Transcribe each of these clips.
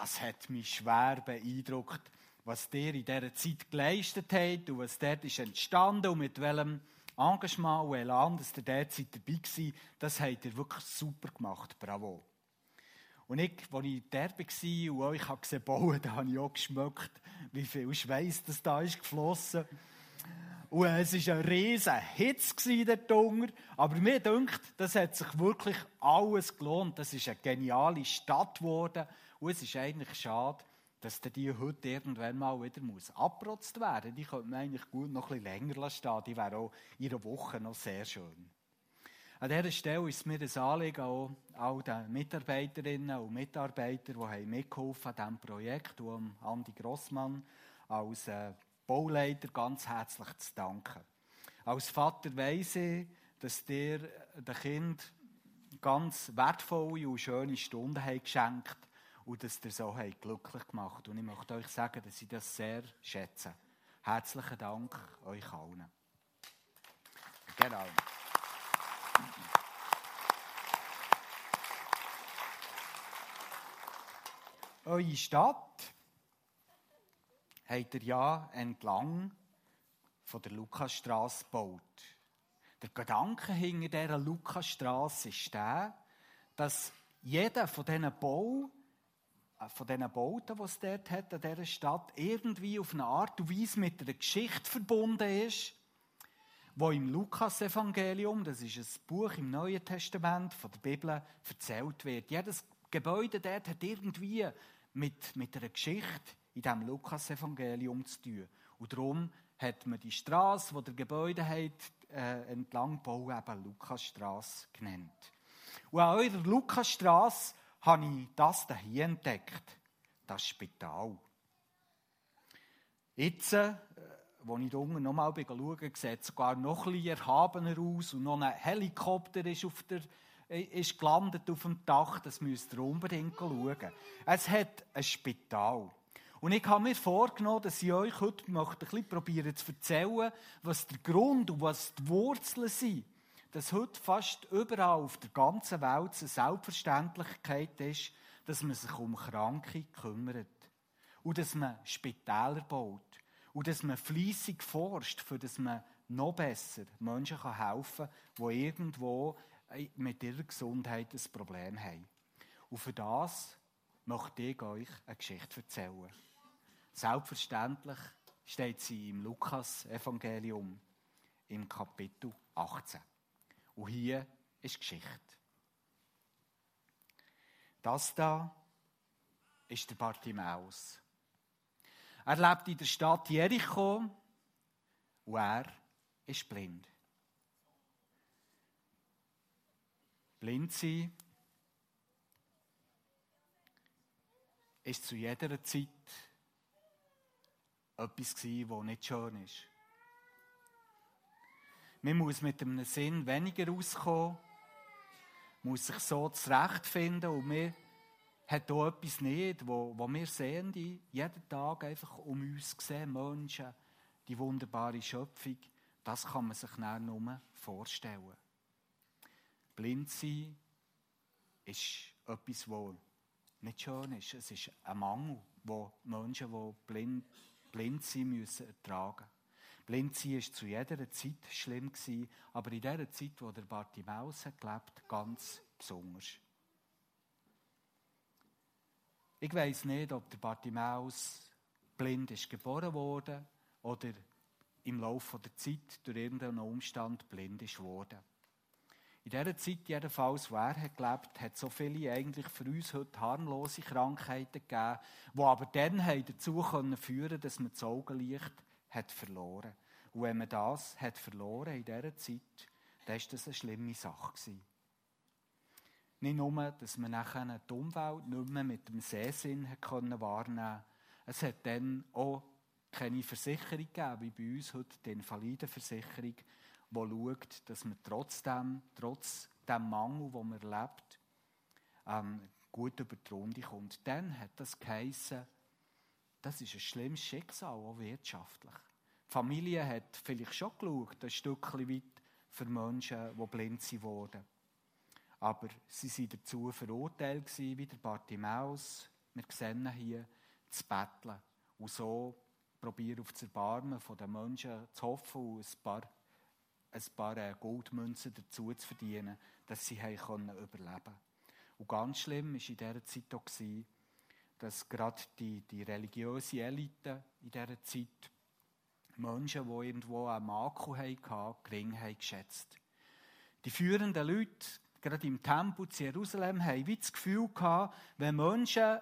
das hat mich schwer beeindruckt, was der in dieser Zeit geleistet hat und was dort ist entstanden und mit welchem Engagement und Elan, dass der derzeit dabei war, das hat er wirklich super gemacht. Bravo. Und ich, als ich dort war und euch gesehen bauen, da habe ich auch geschmeckt, wie viel Schweiß das da ist geflossen. Und es war ein riesen Hitz dort unten. Aber mir denkt, das hat sich wirklich alles gelohnt. Das ist eine geniale Stadt geworden. Und es ist eigentlich schade, dass die heute irgendwann mal wieder muss abgerotzt werden Die könnte man eigentlich gut noch ein bisschen länger stehen. Die wäre auch in einer Woche noch sehr schön. An dieser Stelle ist mir ein Anliegen, auch all den Mitarbeiterinnen und Mitarbeitern, die mitgeholfen an diesem Projekt, und Andi Grossmann als äh, Bauleiter ganz herzlich zu danken. Als Vater weiss ich, dass dir den Kind ganz wertvolle und schöne Stunden haben geschenkt und dass ihr so habt glücklich gemacht Und ich möchte euch sagen, dass ich das sehr schätze. Herzlichen Dank euch allen. Genau. Eure Stadt habt ihr ja entlang von der Lukasstraße gebaut. Der Gedanke hinter dieser Lukasstraße ist der, dass jeder von diesen Bau von diesen Bauten, die es dort hat, an dieser Stadt, irgendwie auf eine Art und Weise mit einer Geschichte verbunden ist, wo im Lukas-Evangelium, das ist ein Buch im Neuen Testament von der Bibel, erzählt wird. Jedes Gebäude dort hat irgendwie mit, mit einer Geschichte in diesem Lukas-Evangelium zu tun. Und darum hat man die Straße, die der Gebäude hat, äh, entlang bauen, eben Lukasstraße genannt. Und an eurer Lukasstraße habe ich das hier entdeckt, das Spital. Jetzt, äh, als ich da unten nochmal schaue, sieht es sogar noch bisschen erhabener aus und noch ein Helikopter ist, auf der, äh, ist gelandet auf dem Dach. Das müsst ihr unbedingt schauen. Es hat ein Spital. Und ich habe mir vorgenommen, dass ich euch heute möchte ein bisschen probieren zu erzählen, was der Grund und was die Wurzeln sind dass heute fast überall auf der ganzen Welt eine Selbstverständlichkeit ist, dass man sich um Kranke kümmert. Und dass man Spitäler baut. Und dass man fließig forscht, für dass man noch besser Menschen helfen kann, die irgendwo mit ihrer Gesundheit ein Problem haben. Und für das möchte ich euch eine Geschichte erzählen. Selbstverständlich steht sie im Lukas-Evangelium im Kapitel 18. Und hier ist Geschichte. Das da ist der Bartimaeus. Er lebt in der Stadt Jericho und er ist blind. Blind sein ist zu jeder Zeit etwas was nicht schön ist. Man muss mit einem Sinn weniger auskommen, muss sich so zurechtfinden und wir hat auch etwas nicht, wo, wo wir sehen, die jeden Tag einfach um uns sehen, Menschen, die wunderbare Schöpfung, das kann man sich nicht nur vorstellen. Blind sein ist etwas, das nicht schön ist. Es ist ein Mangel, wo Menschen, die blind, blind sind, müssen ertragen müssen. Blindsein war zu jeder Zeit schlimm, aber in der Zeit, wo der Bartimaeus gelebt ganz besonders. Ich weiß nicht, ob der Bartimaeus blind ist geboren wurde oder im Laufe der Zeit durch irgendeinen Umstand blind ist worden. In dieser Zeit jedenfalls, wo er hat gelebt hat, so viele eigentlich für uns heute harmlose Krankheiten gegeben, die aber dann dazu führen dass man das Augenlicht hat verloren. Und wenn man das hat verloren in dieser Zeit, dann war das eine schlimme Sache. Gewesen. Nicht nur, dass man nachher die Umwelt nicht mehr mit dem Sehsinn wahrnehmen konnte. Es hat dann auch keine Versicherung gegeben, wie bei uns heute die Invalidenversicherung, die schaut, dass man trotzdem, trotz dem Mangel, den man erlebt, ähm, gut über die Runde kommt. Dann hat das geheissen, das ist ein schlimmes Schicksal, auch wirtschaftlich. Die Familie hat vielleicht schon geschaut, ein Stückchen weit für Menschen, die blind wurden. Aber sie waren dazu verurteilt, wie der Bartimaeus, wir sehen hier, zu betteln. Und so probieren auf das Erbarmen der Menschen zu hoffen und ein paar, ein paar äh, Goldmünzen dazu zu verdienen, dass sie können überleben können. Und ganz schlimm war in dieser Zeit auch, dass gerade die, die religiöse Elite in dieser Zeit Menschen, die irgendwo einen Makel hatten, gering haben geschätzt. Die führenden Leute, gerade im Tempel zu Jerusalem, haben wie das Gefühl gehabt, wenn Menschen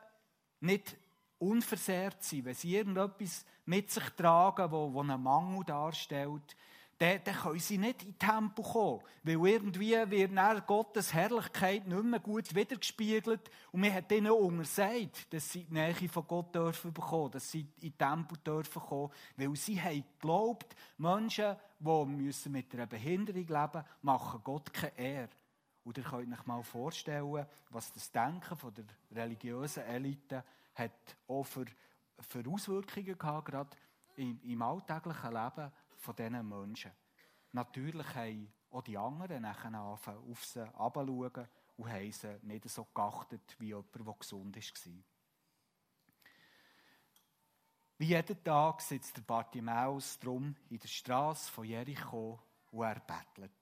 nicht unversehrt sind, wenn sie irgendetwas mit sich tragen, wo einen Mangel darstellt, dann, dann können sie nicht in den Tempel kommen. Weil irgendwie wird dann Gottes Herrlichkeit nicht mehr gut wiedergespiegelt. Und man hat ihnen untersagt, dass sie die Nähe von Gott dürfen bekommen, dass sie in Tempel dürfen kommen. Weil sie haben geglaubt, Menschen, die müssen mit einer Behinderung leben machen Gott keine Ehre. Und ihr könnt euch mal vorstellen, was das Denken von der religiösen Elite hat auch für, für Auswirkungen gehabt, gerade im, im alltäglichen Leben von diesen Menschen. Natürlich haben auch die anderen nachher angefangen, auf sie herabzuschauen und haben sie nicht so geachtet wie jemand, der gesund war. Wie jeden Tag sitzt der Bartimäus drum in der Straße von Jericho und er bettelt.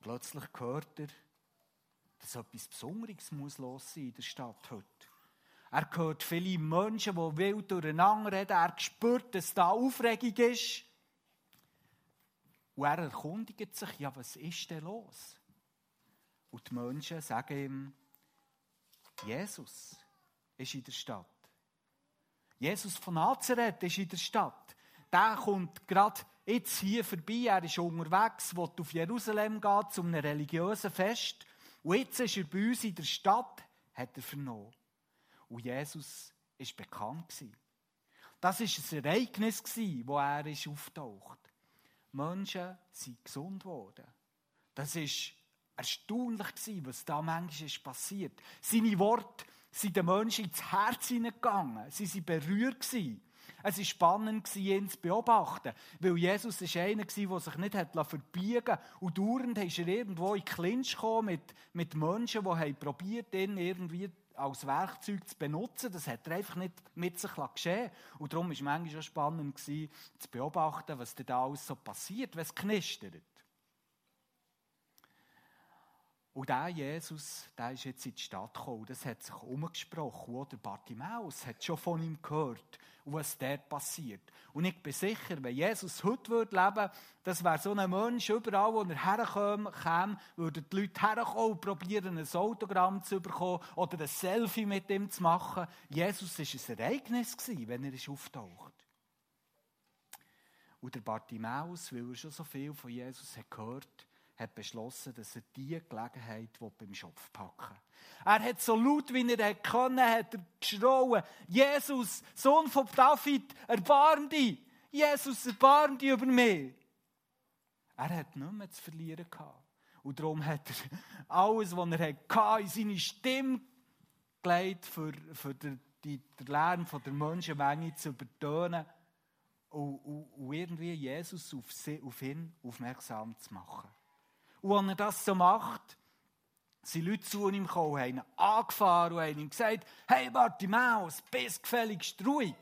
Plötzlich hört er, dass etwas Besonderes muss los sein in der Stadt heute. Er hört viele Menschen, die wild durcheinander reden. Er spürt, dass da Aufregung ist. Und er erkundigt sich, ja, was ist denn los? Und die Menschen sagen ihm, Jesus ist in der Stadt. Jesus von Nazareth ist in der Stadt. Der kommt gerade jetzt hier vorbei. Er ist unterwegs, will auf Jerusalem gehen, zu einem religiösen Fest. Und jetzt ist er bei uns in der Stadt, hat er vernommen. Und Jesus war bekannt. Das war ein Ereignis, wo er auftaucht. Menschen sind gesund geworden. Das war erstaunlich, was da manchmal passiert. Seine Worte sind den Menschen ins Herz hineingegangen. Sie waren berührt. Es war spannend, ihn zu beobachten, weil Jesus war einer, der sich nicht verbiegen konnte. Und dauernd ist er irgendwo in Clinch mit, mit Menschen, die probiert ihn irgendwie als Werkzeug zu benutzen. Das hat er einfach nicht mit sich geschehen Und darum war es manchmal auch spannend, zu beobachten, was da alles so passiert, es knistert. Und der Jesus, der ist jetzt in die Stadt gekommen. Das hat sich umgesprochen. Oder Bartimaeus hat schon von ihm gehört, was dort passiert. Und ich bin sicher, wenn Jesus heute würde leben das wäre so ein Mensch, überall, wo er herkäme, würden die Leute herkommen und probieren, ein Autogramm zu bekommen oder ein Selfie mit ihm zu machen. Jesus war ein Ereignis, wenn er auftaucht. Und der Bartimaeus, weil er schon so viel von Jesus hat gehört hat, beschlossen, dass er diese Gelegenheit beim Schopf packen will. Er hat so laut, wie er können, hat er geschrauen, Jesus, Sohn von David, erbarm dich! Jesus, erbarm dich über mich! Er hat nichts mehr zu verlieren gehabt. Und darum hat er alles, was er hatte, in seine Stimme gelegt, für, für den, den Lärm der Menschenmenge zu übertönen und, und, und irgendwie Jesus auf, sie, auf ihn aufmerksam zu machen. Und als er das so macht, sind Leute zu ihm gekommen, haben ihn angefahren und haben ihm gesagt, hey Bartimaeus, bist gefälligst ruhig.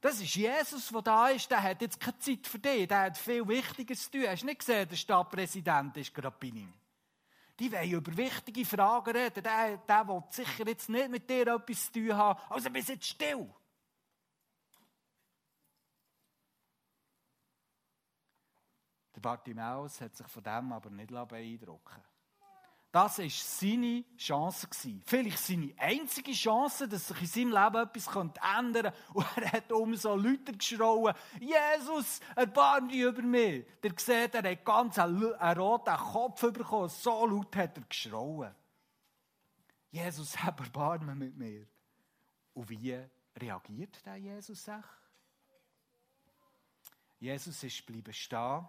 Das ist Jesus, der da ist, der hat jetzt keine Zeit für dich, der hat viel Wichtiges zu tun. Hast du nicht gesehen, der Stadtpräsident ist gerade bei ihm. Die wollen über wichtige Fragen reden. Der, der will sicher jetzt nicht mit dir etwas zu tun haben. Also bist jetzt still. Bartimäus hat sich von dem aber nicht beeindrucken Das war seine Chance. Vielleicht seine einzige Chance, dass sich in seinem Leben etwas ändern könnte. Und er hat umso lauter geschrauen, Jesus, erbarm dich über mich. Der sieht, er hat ganz einen, roten Kopf bekommen. So laut hat er geschrauen. Jesus, hab mit mir. Und wie reagiert der Jesus? Jesus ist bleiben stehen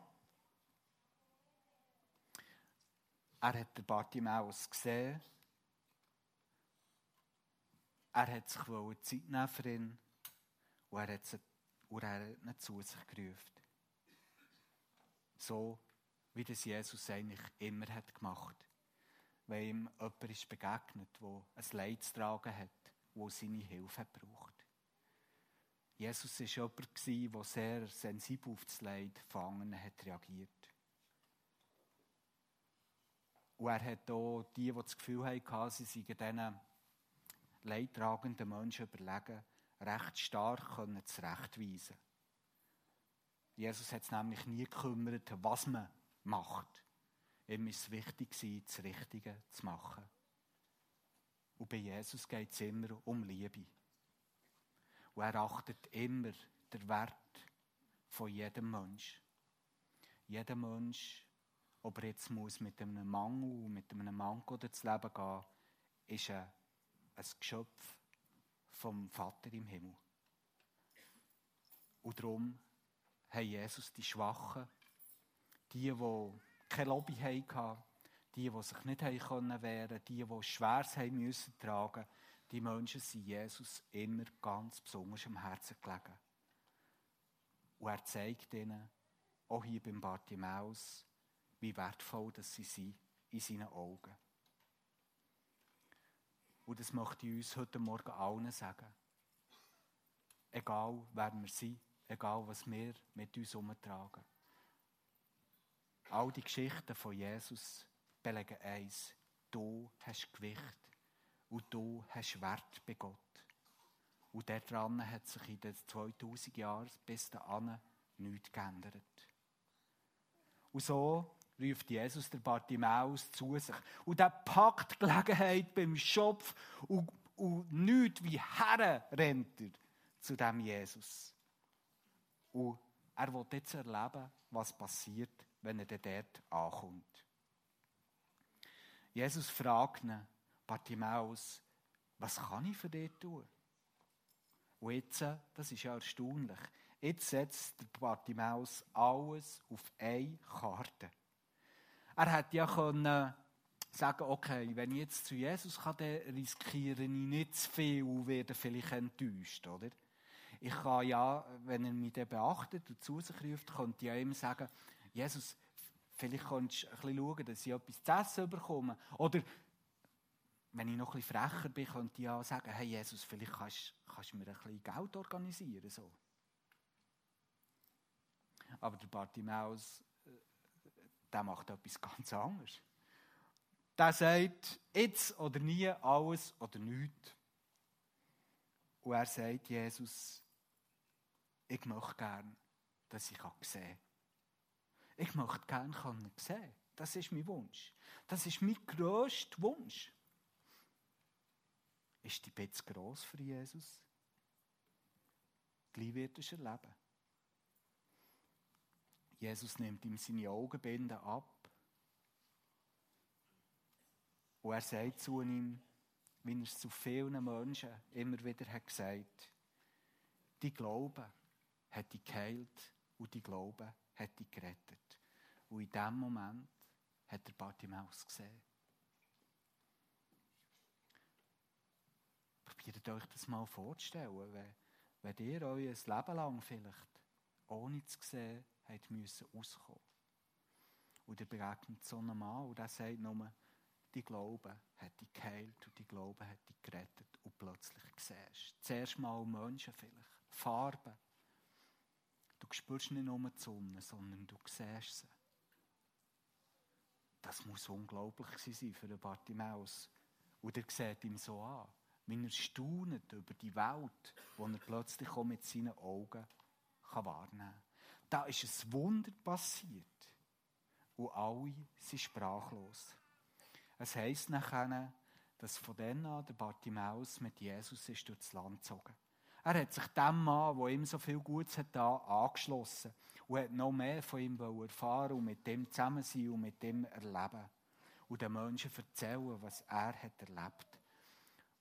Er hat den Bartimaeus gesehen. Er hat sich Zeit nehmen für ihn und er hat, sie, und er hat ihn zu sich gerufen. So, wie das Jesus eigentlich immer hat gemacht. wenn ihm jemand ist begegnet, der ein Leid zu tragen hat, wo seine Hilfe braucht. Jesus war jemand, der sehr sensibel auf das Leid von anderen hat reagiert. Und er hat auch die, die das Gefühl hatten, sie seien diesen leidtragenden Menschen überlegen, recht stark zurechtweisen Jesus hat es nämlich nie gekümmert, was man macht. Ihm ist es wichtig, das Richtige zu machen. Und bei Jesus geht es immer um Liebe. Und er achtet immer den Wert von jedem Mensch. Jeder Mensch, ob er jetzt muss mit einem Mangel, mit einem Manko durchs Leben gehen ist ein, ein Geschöpf vom Vater im Himmel. Und darum haben Jesus die Schwachen, die, die keine Lobby hatten, die, die sich nicht wehren konnten, die, die Schweres tragen, die Menschen sind Jesus immer ganz besonders am Herzen gelegen. Und er zeigt ihnen, auch hier beim Bartimaeus, wie wertvoll dass sie sind in seinen Augen. Und das möchte ich uns heute Morgen allen sagen. Egal, wer wir sind, egal, was wir mit uns umtragen. All die Geschichten von Jesus belegen eins. Du hast Gewicht und du hast Wert bei Gott. Und daran hat sich in den 2000 Jahren bis dahin nichts geändert. Und so ruft Jesus der Bartimaeus zu sich. Und er packt die Gelegenheit beim Schopf und, und nichts wie Herren rennt er zu dem Jesus. Und er will jetzt erleben, was passiert, wenn er dort ankommt. Jesus fragt ihn, Bartimaeus, was kann ich für dich tun? Und jetzt, das ist ja erstaunlich, jetzt setzt der Bartimaeus alles auf eine Karte. Er hätte ja können sagen, okay, wenn ich jetzt zu Jesus kann, dann riskiere ich nicht zu viel und werde vielleicht enttäuscht, oder? Ich kann ja, wenn er mich dann beachtet und zu sich ruft, könnte ich ihm sagen, Jesus, vielleicht könntest du ein bisschen schauen, dass ich etwas zu essen bekomme. Oder wenn ich noch ein bisschen frecher bin, könnte ich ja sagen, hey Jesus, vielleicht kannst, kannst du mir ein bisschen Geld organisieren. So. Aber der Bartimaeus, der macht etwas ganz anderes. Der sagt, jetzt oder nie, alles oder nichts. Und er sagt, Jesus, ich möchte gerne, dass ich sehen kann. Ich möchte gerne sehen. Das ist mein Wunsch. Das ist mein grösster Wunsch. Ist die Betz gross für Jesus? Gleich wird es erleben. Jesus nimmt ihm seine Augenbinde ab. Und er sagt zu ihm, wie er es zu vielen Menschen immer wieder hat gesagt die Glauben hat dich geheilt und die Glauben hat dich gerettet. Und in dem Moment hat der Bartimaeus gesehen. Probiert euch das mal vorzustellen, wenn, wenn ihr ein Leben lang vielleicht ohne zu sehen habt müssen auskommen. Und ihr begegnet so einem Mann und der sagt nur, die Glaube hat dich geheilt und die Glaube hat dich gerettet und plötzlich siehst. Zuerst mal Menschen vielleicht, Farben. Du spürst nicht nur die Sonne, sondern du siehst sie. Das muss unglaublich sein für einen Bartimaeus. Und er sieht ihm so an wenn er staunet über die Welt, die er plötzlich auch mit seinen Augen kann wahrnehmen kann. Da ist ein Wunder passiert. Und alle sind sprachlos. Es heisst nachher, dass von dann an der Bartimaeus mit Jesus ist durchs Land gezogen. Er hat sich dem Mann, der ihm so viel Gutes hat, angeschlossen und hat noch mehr von ihm erfahren und mit dem zusammen sein und mit dem erleben. Und den Menschen erzählen, was er hat erlebt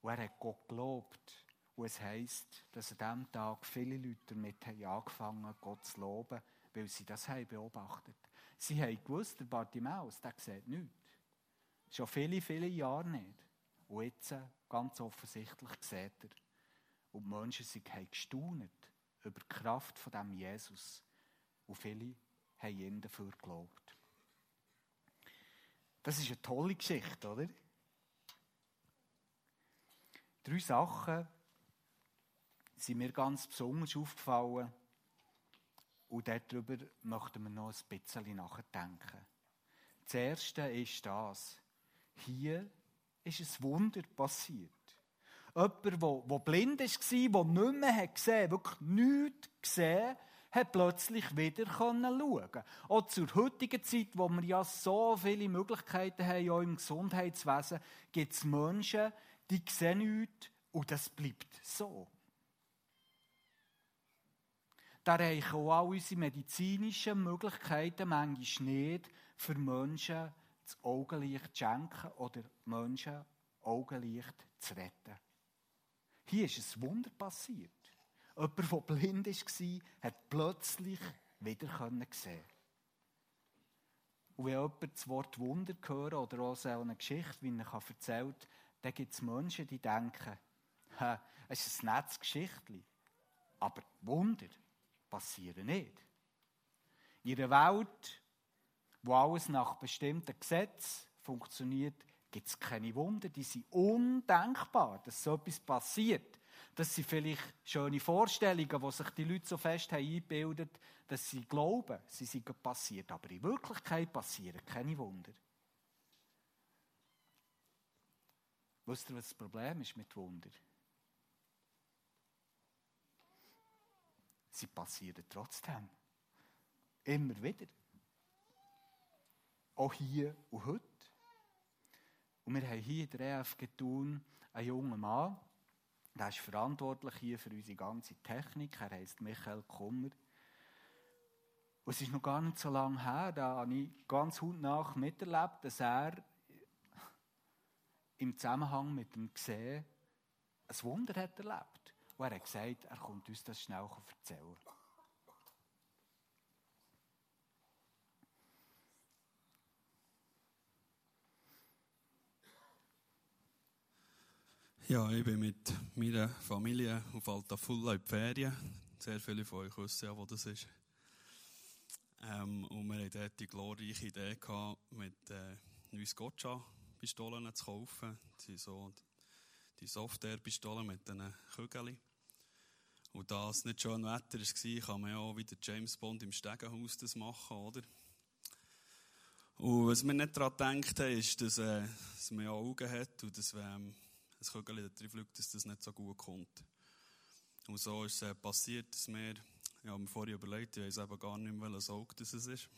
und er hat Gott gelobt. Es heisst, dass an diesem Tag viele Leute damit haben angefangen Gott zu loben, weil sie das haben beobachtet. Sie haben gewusst, der Bartimaeus, der sieht nichts. Schon viele, viele Jahre nicht. Und jetzt, ganz offensichtlich, sieht er. Und die Menschen haben gestaunet über die Kraft von dem Jesus. Und viele haben ihn dafür gelobt. Das ist eine tolle Geschichte, oder? Drei Sachen sind mir ganz besonders aufgefallen. Und darüber möchten wir noch ein bisschen nachdenken. Das Erste ist das. Hier ist ein Wunder passiert. Jemand, der, blind war, der nicht mehr gesehen hat, wirklich nichts gesehen, hat plötzlich wieder schauen Auch zur heutigen Zeit, wo wir ja so viele Möglichkeiten haben, auch im Gesundheitswesen, gibt es Menschen, die sehen nichts und das bleibt so. Da reichen auch all unsere medizinischen Möglichkeiten manchmal nicht, für Menschen das Augenlicht zu schenken oder Menschen Augenlicht zu retten. Hier ist ein Wunder passiert. Jemand, der blind war, hat plötzlich wieder sehen Und wenn jemand das Wort Wunder hört oder auch so eine Geschichte, wie er erzählt, dann gibt es Menschen, die denken, es ist ein nettes Geschichtchen. Aber Wunder passieren nicht. In einer Welt, wo alles nach bestimmten Gesetzen funktioniert, gibt es keine Wunder. Die sind undenkbar, dass so etwas passiert. Das sind vielleicht schöne Vorstellungen, die sich die Leute so fest haben eingebildet dass sie glauben, sie sind passiert. Aber in Wirklichkeit passieren keine Wunder. Wisst ihr, was das Problem ist mit Wunder? Sie passieren trotzdem. Immer wieder. Auch hier und heute. Und wir haben hier in der EFG Thun einen jungen Mann, der ist verantwortlich hier für unsere ganze Technik. Er heißt Michael Kummer. Und es ist noch gar nicht so lange her, da habe ich ganz hautnah miterlebt, dass er im Zusammenhang mit dem Gesehen ein Wunder hat erlebt. Und er hat gesagt, er kommt uns das schnell erzählen. Ja, ich bin mit meiner Familie auf Altafulla in die Ferien. Sehr viele von euch wissen ja, wo das ist. Ähm, und wir hatten dort die glorreiche Idee gehabt, mit äh, neues Gotcha-Pistolen zu kaufen. Das sind so die Software-Pistolen mit diesen Kügeln. Und da es nicht schön Wetter war, kann man ja auch wieder James Bond im Stegenhaus das machen, oder? Und was wir nicht daran gedacht haben, ist, dass, äh, dass man ja Augen hat und dass, ähm, ein Kügel da fliegt, dass das nicht so gut kommt. Und so ist es äh, passiert, dass wir, ich habe mir vorher überlegt, ich weiß eben gar nicht mehr, welches Auge das ist.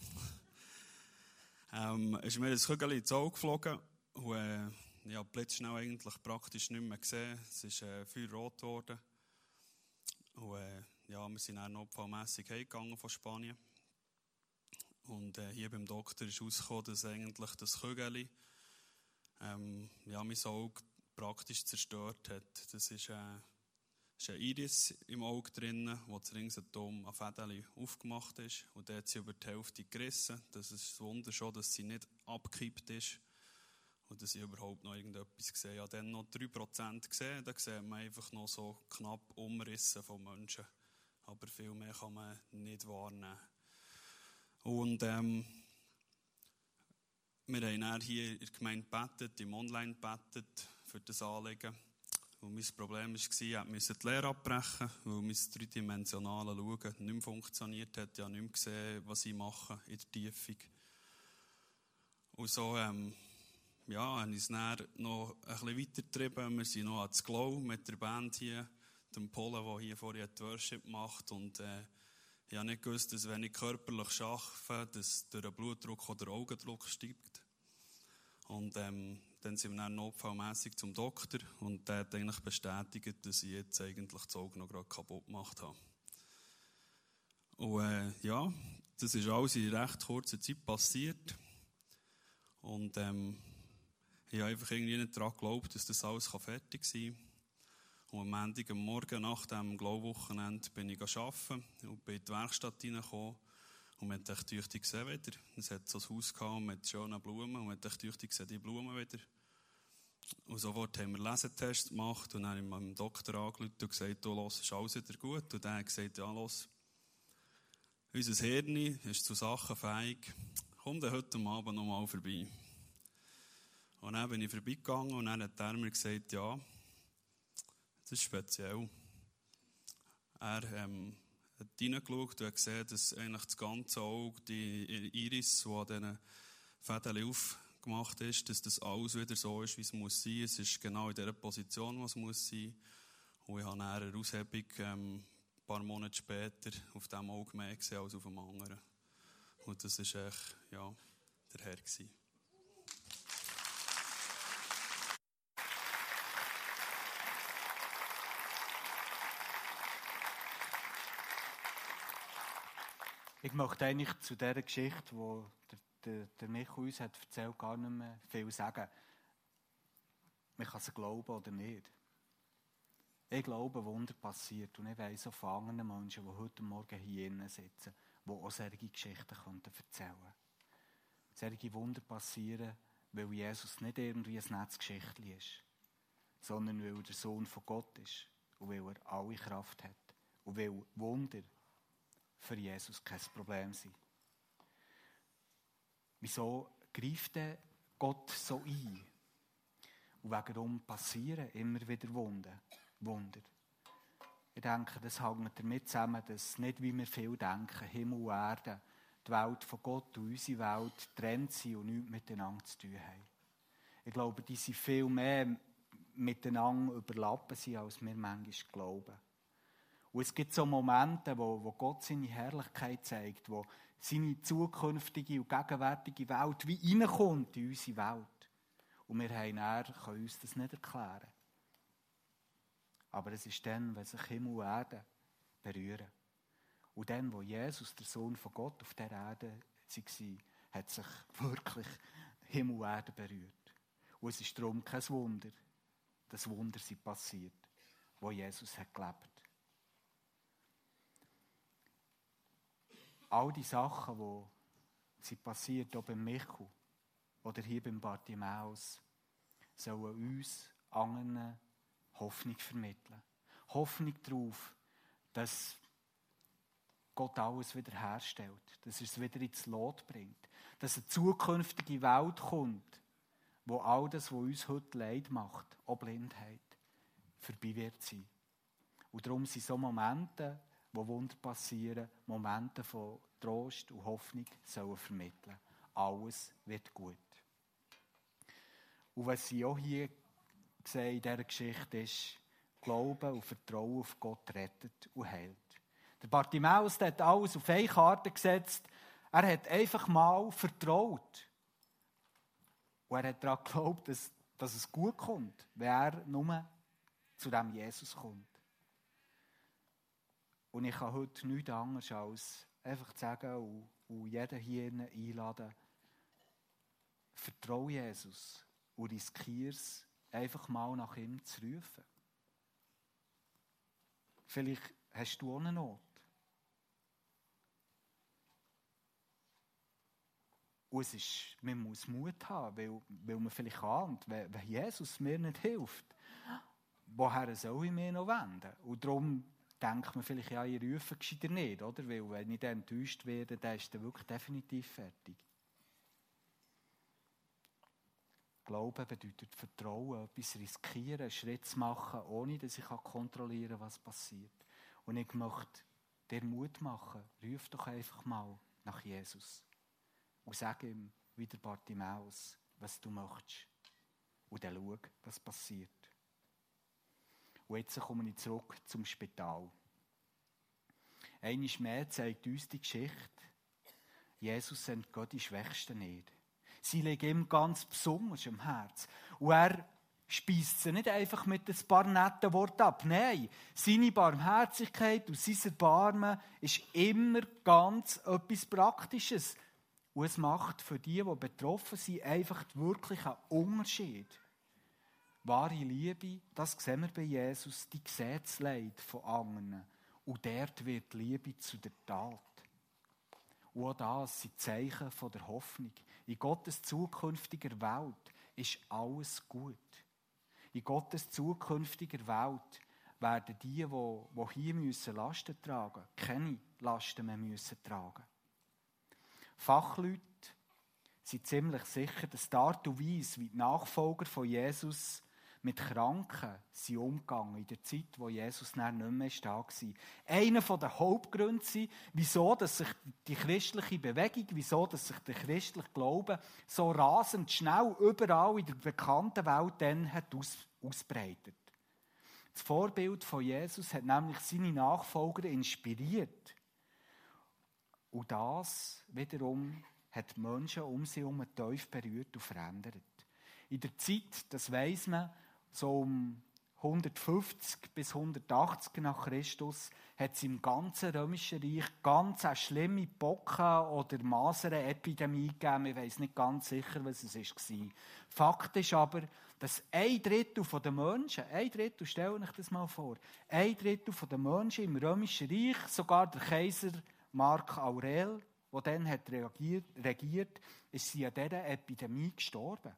ähm, ist mir ein Kügel ins Auge geflogen und äh, habe blitzschnell eigentlich praktisch nicht mehr gesehen. Es ist äh, viel rot geworden. Und äh, ja, wir sind dann notfallmässig heimgegangen von Spanien. Und äh, hier beim Doktor ist herausgekommen, dass eigentlich das Kügel ähm, ja, mein Auge praktisch zerstört hat. Das ist, äh, ist ein Iris im Auge drin, wo Ringsatom an Fädeli aufgemacht ist. Und der hat sie über die Hälfte gerissen. Das ist das Wunder schon, dass sie nicht abgekippt ist. Und dass ich überhaupt noch irgendetwas habe. Ich dann noch 3% gesehen. Da sieht man einfach noch so knapp Umrisse von Menschen. Aber viel mehr kann man nicht wahrnehmen. Und ähm, wir haben dann hier in der Gemeinde gebetet, im Online gebetet für das Anliegen. Und mein Problem war, ich musste die Lehre abbrechen, weil mein dreidimensionales Schauen nicht mehr funktioniert hat. Ich habe nicht mehr gesehen, was ich mache in der Tiefung. Und so ähm, ja, habe ich es dann noch ein bisschen weitergetrieben. Wir sind noch ans Glow mit der Band hier, dem Pole, der hier vorher die Worship macht. Und äh, ich habe nicht gewusst, dass wenn ich körperlich arbeite, dass der Blutdruck oder der Augendruck steigt. Und ähm, dann sind wir dann notfallmässig zum Doktor und der hat eigentlich bestätigt, dass ich jetzt eigentlich das Auge noch gerade kaputt gemacht habe. Und äh, ja, das ist alles in recht kurzer Zeit passiert. Und ähm, ich habe einfach irgendwie nicht daran geglaubt, dass das alles fertig sein kann. Und am am Morgen nach dem Glaubwochenende bin ich arbeiten und bin in die Werkstatt reingekommen. Und man hat tüchtig gesehen wieder. Es hat so ein Haus gehabt mit schönen Blumen und man hat tüchtig gesehen, die Blumen wieder. Und sofort haben wir einen Lesetest gemacht und dann habe ich meinem Doktor angerufen und gesagt, du, los, ist alles wieder gut? Und er hat gesagt, ja, los, unser Hirn ist zu Sachen fähig. komm dann heute Abend noch mal vorbei. Und dann bin ich vorbeigegangen und dann hat er mir gesagt, ja, das ist speziell. Er ähm, hat reingeschaut und hat gesehen, dass eigentlich das ganze Auge, die Iris, die an diesen Fäden aufgemacht ist, dass das alles wieder so ist, wie es muss sein. Es ist genau in der Position, was es muss sein. Und ich habe eine Aushebung ähm, ein paar Monate später auf diesem Auge mehr gesehen als auf dem anderen. Und das war echt, ja, der Herr. Gewesen. Ich möchte eigentlich zu dieser Geschichte, die der, der, Michael uns hat erzählt, gar nicht mehr viel sagen. Man kann es glauben oder nicht. Ich glaube, Wunder passiert. Und ich weiss auch von anderen Menschen, die heute Morgen hier sitzen, die auch solche Geschichten erzählen können. Solche Wunder passieren, weil Jesus nicht irgendwie ein Netzgeschichtchen ist, sondern weil er der Sohn von Gott ist und weil er alle Kraft hat. Und weil Wunder für Jesus kein Problem sein. Wieso greift denn Gott so ein? Und warum passieren immer wieder Wunder? Wunder. Ich denke, das hängt damit zusammen, dass nicht wie wir viel denken, Himmel und Erde, die Welt von Gott und unsere Welt trennt sind und nichts miteinander zu tun haben. Ich glaube, die sind viel mehr miteinander überlappen, als wir manchmal glauben. Und es gibt so Momente, wo, wo Gott seine Herrlichkeit zeigt, wo seine zukünftige und gegenwärtige Welt wie reinkommt in unsere Welt. Und wir haben dann, können uns das nicht erklären. Aber es ist dann, wenn sich Himmel und Erde berühren. Und dann, wo Jesus, der Sohn von Gott, auf der Erde war, hat sich wirklich Himmel und Erde berührt. Und es ist darum kein Wunder, dass Wunder sind passiert, wo Jesus hat gelebt. All die Sachen, die sind passiert, auch beim Michael oder hier beim Bartimaeus, sollen uns anderen Hoffnung vermitteln. Hoffnung darauf, dass Gott alles wiederherstellt, dass er es wieder ins Lot bringt, dass eine zukünftige Welt kommt, wo all das, was uns heute Leid macht, auch Blindheit, vorbei wird sein. Und darum sind so Momente, wo Wunder passieren, Momente von Trost und Hoffnung sollen vermitteln. Alles wird gut. Und was sie auch hier sehen in dieser Geschichte ist, Glauben und Vertrauen auf Gott rettet und heilt. Der Bartimaeus hat alles auf eine Karte gesetzt. Er hat einfach mal vertraut. Und er hat daran geglaubt, dass, dass es gut kommt, wenn er nur zu dem Jesus kommt. Und ich kann heute nichts anderes als einfach zu sagen und, und jeden hier einladen, vertraue Jesus und riskiere es, einfach mal nach ihm zu rufen. Vielleicht hast du auch eine Not. Und es ist, man muss Mut haben, weil, weil man vielleicht ahnt, wenn, wenn Jesus mir nicht hilft, woher soll ich mich noch wenden? Und darum denkt man vielleicht, ja, ich rufe gescheiter nicht, oder? Weil wenn ich dann enttäuscht werde, dann ist er wirklich definitiv fertig. Glauben bedeutet Vertrauen, etwas riskieren, Schritt zu machen, ohne dass ich kontrollieren kann, was passiert. Und ich möchte dir Mut machen, ruf doch einfach mal nach Jesus und sag ihm, wie der Bartimaeus, was du möchtest. Und dann schau, was passiert. Und jetzt komme ich zurück zum Spital. Einmal mehr zeigt uns die Geschichte, Jesus entgeht die Schwächsten nicht. Sie liegen ihm ganz besonders am Herz. Und er speist sie nicht einfach mit ein paar netten Worten ab. Nein, seine Barmherzigkeit und sein Erbarmen ist immer ganz etwas Praktisches. Und es macht für die, die betroffen sind, einfach wirklich einen Unterschied. Wahre Liebe, das sehen wir bei Jesus, die sieht das Leid von anderen. Und dort wird Liebe zu der Tat. Und auch das sind Zeichen von der Hoffnung. In Gottes zukünftiger Welt ist alles gut. In Gottes zukünftiger Welt werden die, die, hier müssen Lasten tragen müssen, keine Lasten mehr müssen tragen. Fachleute sind ziemlich sicher, dass die Art und Weise, wie die Nachfolger von Jesus mit Kranken sind umgegangen in der Zeit, wo Jesus dann nicht mehr da war. Einer der Hauptgründe ist, wieso dass sich die christliche Bewegung, wieso dass sich der christliche Glaube so rasend schnell überall in der bekannten Welt dann hat aus, ausbreitet. Das Vorbild von Jesus hat nämlich seine Nachfolger inspiriert. Und das wiederum hat Menschen um sie herum tief berührt und verändert. In der Zeit, das weiß man, so um 150 bis 180 nach Christus hat es im ganzen Römischen Reich ganz eine schlimme Bocken- oder Masernepidemie gegeben. Ich weiß nicht ganz sicher, was es war. Fakt ist aber, dass ein Drittel der Menschen, ein Drittel, stell euch das mal vor, ein Drittel der Menschen im Römischen Reich, sogar der Kaiser Mark Aurel, der dann hat reagiert, regiert, ist sie an dieser Epidemie gestorben.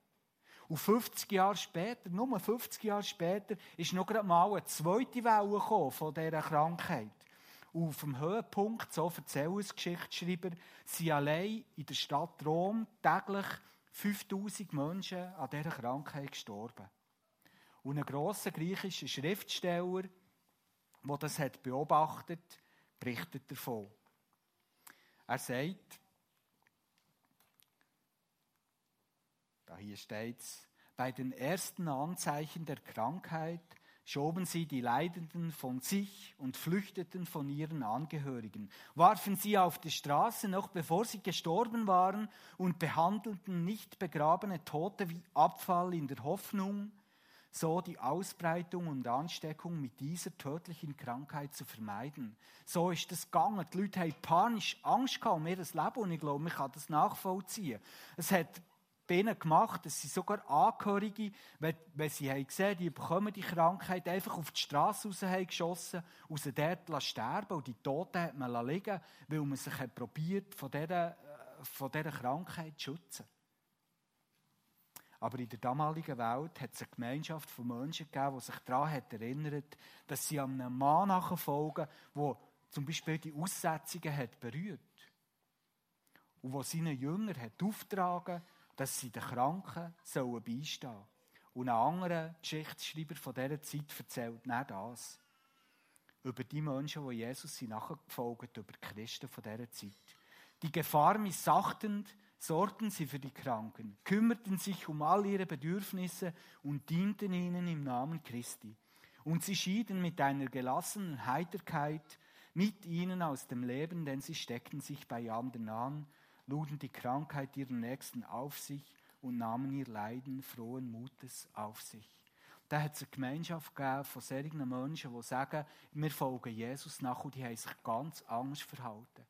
Und 50 Jahre später, nur 50 Jahre später, ist noch mal eine zweite Welle von dieser Krankheit. Und auf dem Höhepunkt, so erzählen es Geschichtsschreiber, sind allein in der Stadt Rom täglich 5000 Menschen an dieser Krankheit gestorben. Und ein grosser griechischer Schriftsteller, der das hat beobachtet, berichtet davon. Er sagt, da hier steht's, bei den ersten Anzeichen der Krankheit schoben sie die Leidenden von sich und flüchteten von ihren Angehörigen, warfen sie auf die Straße noch bevor sie gestorben waren und behandelten nicht begrabene Tote wie Abfall in der Hoffnung, so die Ausbreitung und Ansteckung mit dieser tödlichen Krankheit zu vermeiden. So ist es gegangen. Die Leute haben panisch Angst gehabt um ihr Leben und ich glaube, man kann das nachvollziehen. Es hat bei ihnen gemacht, dass sie sogar Angehörige, wenn, wenn sie haben gesehen die bekommen die Krankheit, einfach auf die Straße raus haben geschossen sie dort sterben und die Toten hat man liegen weil man sich probiert, von dieser, äh, von dieser Krankheit zu schützen. Aber in der damaligen Welt hat es eine Gemeinschaft von Menschen gegeben, die sich daran hat erinnert, dass sie einem Mann nachfolgen, der zum Beispiel die Aussetzungen hat berührt und wo seine Jünger hat auftragen, dass sie den Kranken sollen beistehen sollen. Und ein anderer Geschichtsschreiber von dieser Zeit erzählt nicht das. Über die Menschen, die Jesus sind nachgefolgt, über die Christen von dieser Zeit. Die Gefahr missachtend, sorgten sie für die Kranken, kümmerten sich um all ihre Bedürfnisse und dienten ihnen im Namen Christi. Und sie schieden mit einer gelassenen Heiterkeit mit ihnen aus dem Leben, denn sie steckten sich bei anderen an, luden die Krankheit ihrer Nächsten auf sich und nahmen ihr Leiden frohen Mutes auf sich. Da hat es eine Gemeinschaft gegeben von solchen Menschen, die sagen, wir folgen Jesus nach und die haben sich ganz anders verhalten.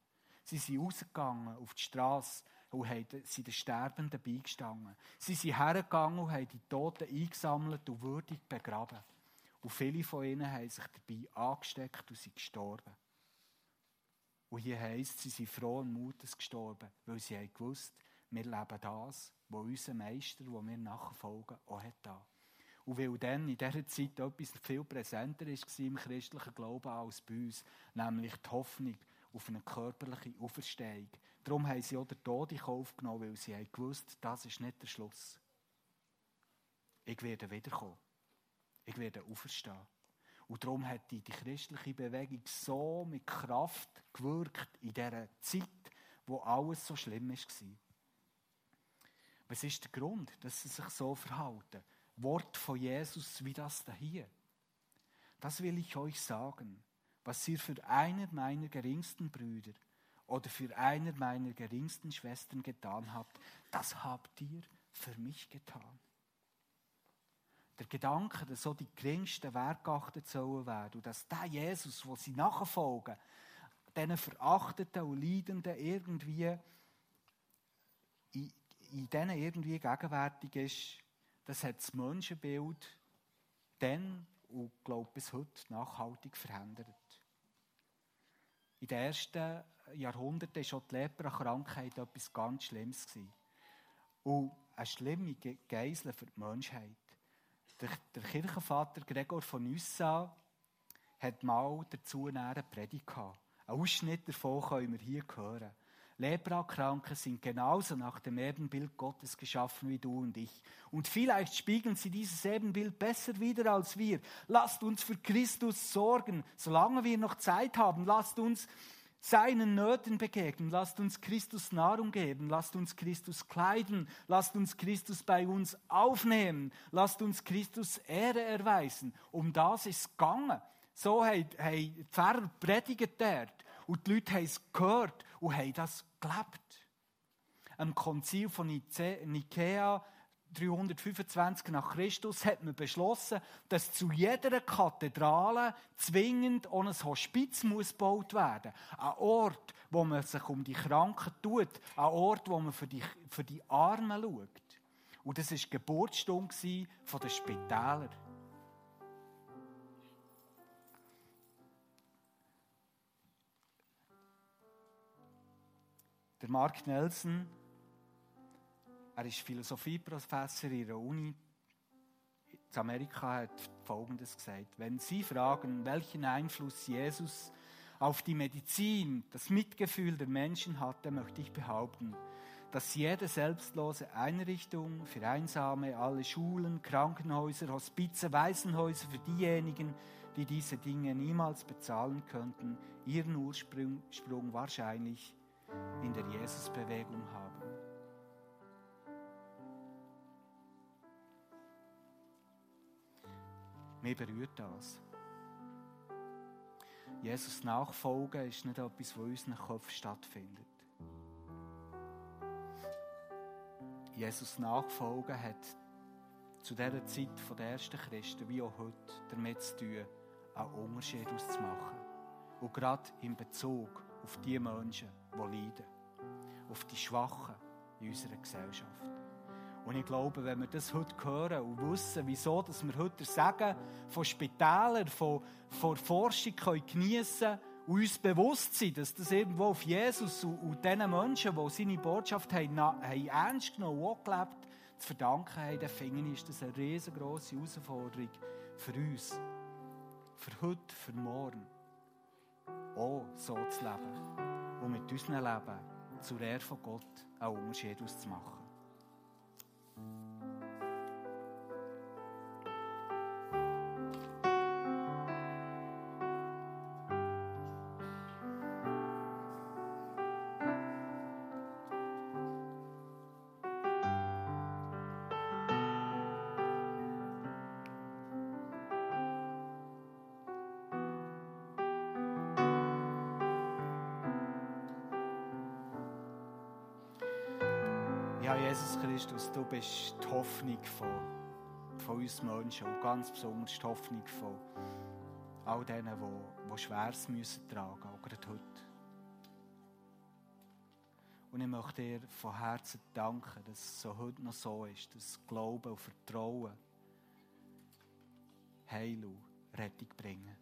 Sie sind rausgegangen auf die Straße, und sind den Sterbenden beigestanden. Sie sind hergegangen und haben die Toten eingesammelt und würdig begraben. Und viele von ihnen haben sich dabei angesteckt und sind gestorben. Und hier heisst, sie sind frohen Mutes gestorben, weil sie haben gewusst, wir leben das, was unser Meister, wo wir nachfolgen, auch hat da. Und weil dann in dieser Zeit etwas viel präsenter war im christlichen Glauben als bei uns, nämlich die Hoffnung auf eine körperliche Auferstehung. Darum haben sie auch den Tod in Kauf genommen, weil sie haben gewusst, das ist nicht der Schluss. Ich werde wiederkommen. Ich werde auferstehen. Und darum hat die, die christliche Bewegung so mit Kraft gewirkt in dieser Zeit, wo alles so schlimm war. Was ist der Grund, dass sie sich so verhalten? Wort von Jesus wie das da hier. Das will ich euch sagen was ihr für einer meiner geringsten Brüder oder für einer meiner geringsten Schwestern getan habt, das habt ihr für mich getan. Der Gedanke, dass so die geringsten Werke geachtet sollen werden und dass der Jesus, wo sie nachfolgen, diesen Verachteten und Leidenden irgendwie in, in denen irgendwie gegenwärtig ist, das hat das Menschenbild dann und glaube bis heute nachhaltig verändert. In den ersten Jahrhunderten war schon die Lepra-Krankheit etwas ganz Schlimmes. Und eine schlimme Geisel für die Menschheit. Der, der Kirchenvater Gregor von Nyssa hat mal dazu eine Predigt gehabt. Ein Ausschnitt davon können wir hier hören. Leprakranke sind genauso nach dem Ebenbild Gottes geschaffen wie du und ich. Und vielleicht spiegeln sie dieses Ebenbild besser wieder als wir. Lasst uns für Christus sorgen, solange wir noch Zeit haben. Lasst uns seinen Nöten begegnen. Lasst uns Christus Nahrung geben. Lasst uns Christus kleiden. Lasst uns Christus bei uns aufnehmen. Lasst uns Christus Ehre erweisen. Um das ist es gegangen. So haben die Pfarrer predigt dort. Und die Leute haben es gehört und haben das gelebt. Am Konzil von Nikea 325 nach Christus hat man beschlossen, dass zu jeder Kathedrale zwingend auch ein Hospiz muss gebaut werden. Ein Ort, wo man sich um die Kranken tut, ein Ort, wo man für die, für die Armen schaut. Und das war die Geburtsstunde der Spitäler. Der Mark Nelson, er ist Philosophieprofessor in der Uni in Amerika, hat Folgendes gesagt. Wenn Sie fragen, welchen Einfluss Jesus auf die Medizin, das Mitgefühl der Menschen hatte, möchte ich behaupten, dass jede selbstlose Einrichtung für Einsame, alle Schulen, Krankenhäuser, Hospize, Waisenhäuser für diejenigen, die diese Dinge niemals bezahlen könnten, ihren Ursprung wahrscheinlich in der Jesusbewegung haben. Mir berührt das. Jesus nachfolgen ist nicht etwas, was in unseren Köpfen stattfindet. Jesus nachfolgen hat zu dieser Zeit der ersten Christen, wie auch heute, damit zu tun, einen Unterschied auszumachen. Und gerade in Bezug auf die Menschen, die leiden. Auf die Schwachen in unserer Gesellschaft. Und ich glaube, wenn wir das heute hören und wissen, wieso dass wir heute Sagen von Spitälern, von, von Forschung können geniessen können und uns bewusst sind, dass das irgendwo auf Jesus und, und den Menschen, die seine Botschaft haben, haben ernst genommen und gelebt, zu verdanken haben, dann finde ich, ist das eine riesengroße Herausforderung für uns. Für heute, für morgen. Auch so zu leben und mit unserem Leben zur Ehre von Gott einen Unterschied auszumachen. Thank you. Du bist die Hoffnung von, von uns Menschen und ganz besonders die Hoffnung von all denen, die, die Schweres müssen tragen, auch gerade heute. Und ich möchte dir von Herzen danken, dass es so heute noch so ist, dass Glauben und Vertrauen Heil und Rettung bringen.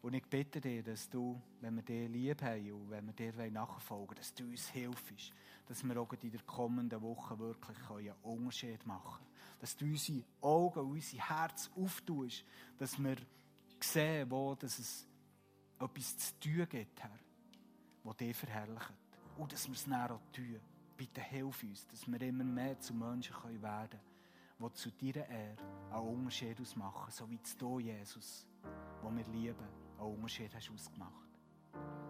Und ich bitte dir, dass du, wenn wir dir lieb haben und wenn wir dir nachfolgen wollen, dass du uns hilfst, dass wir auch in der kommenden Woche wirklich einen Unterschied machen können. Dass du unsere Augen unser Herz auftust, dass wir sehen, wo dass es etwas zu tun gibt, Herr, das dich verherrlicht. Und dass wir es dann auch tun. Bitte hilf uns, dass wir immer mehr zu Menschen werden können, die zu deiner Ehre einen Unterschied ausmachen, so wie du, Jesus, wo wir lieben einen Unterschied hast ausgemacht. Amen.